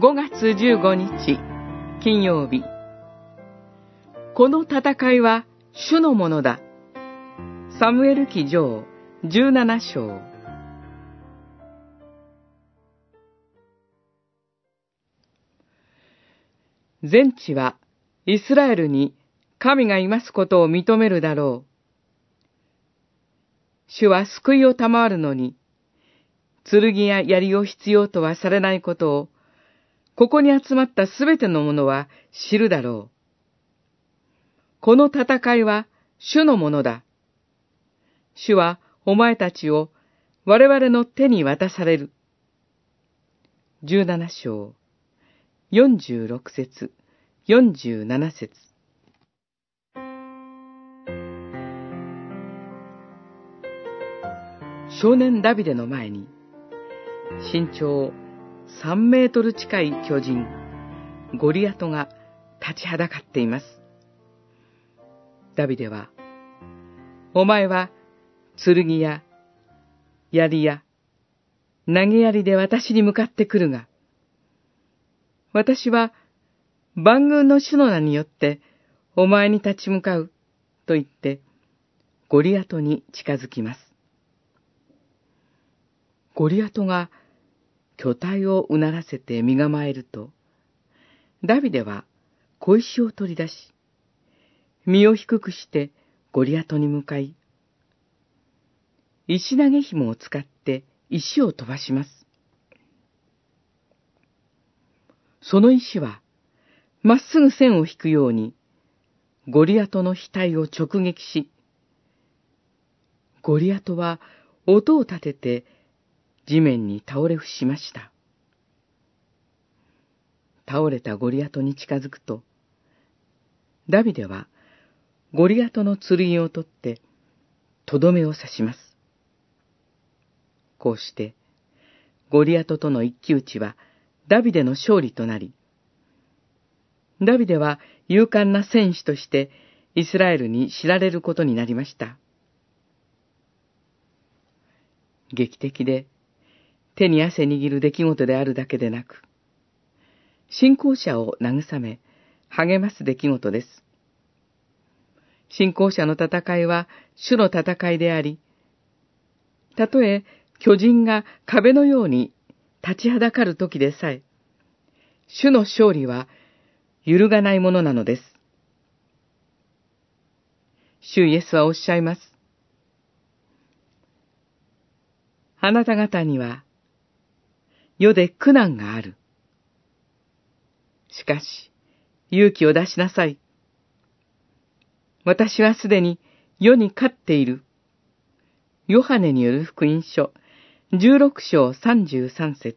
5月15日金曜日この戦いは主のものだ。サムエル記上17章全地はイスラエルに神がいますことを認めるだろう。主は救いを賜るのに、剣や槍を必要とはされないことを、ここに集まったすべての者は知るだろう。この戦いは主のものだ。主はお前たちを我々の手に渡される。十七章、四十六節、四十七節。少年ダビデの前に、身長3メートル近い巨人、ゴリアトが立ちはだかっています。ダビデは、お前は剣や槍や投げ槍で私に向かってくるが、私は万軍の主の名によってお前に立ち向かうと言ってゴリアトに近づきます。ゴリアトが巨体をうならせて身構えると、ダビデは小石を取り出し、身を低くしてゴリアトに向かい、石投げ紐を使って石を飛ばします。その石は、まっすぐ線を引くように、ゴリアトの額を直撃し、ゴリアトは音を立てて地面に倒れ伏しました。倒れたゴリアトに近づくと、ダビデはゴリアトの剣を取って、とどめを刺します。こうして、ゴリアトとの一騎打ちはダビデの勝利となり、ダビデは勇敢な戦士としてイスラエルに知られることになりました。劇的で手に汗握る出来事であるだけでなく、信仰者を慰め、励ます出来事です。信仰者の戦いは主の戦いであり、たとえ巨人が壁のように立ちはだかる時でさえ、主の勝利は揺るがないものなのです。主イエスはおっしゃいます。あなた方には世で苦難がある。しかし、勇気を出しなさい。私はすでに世に勝っている。ヨハネによる福音書、16章33節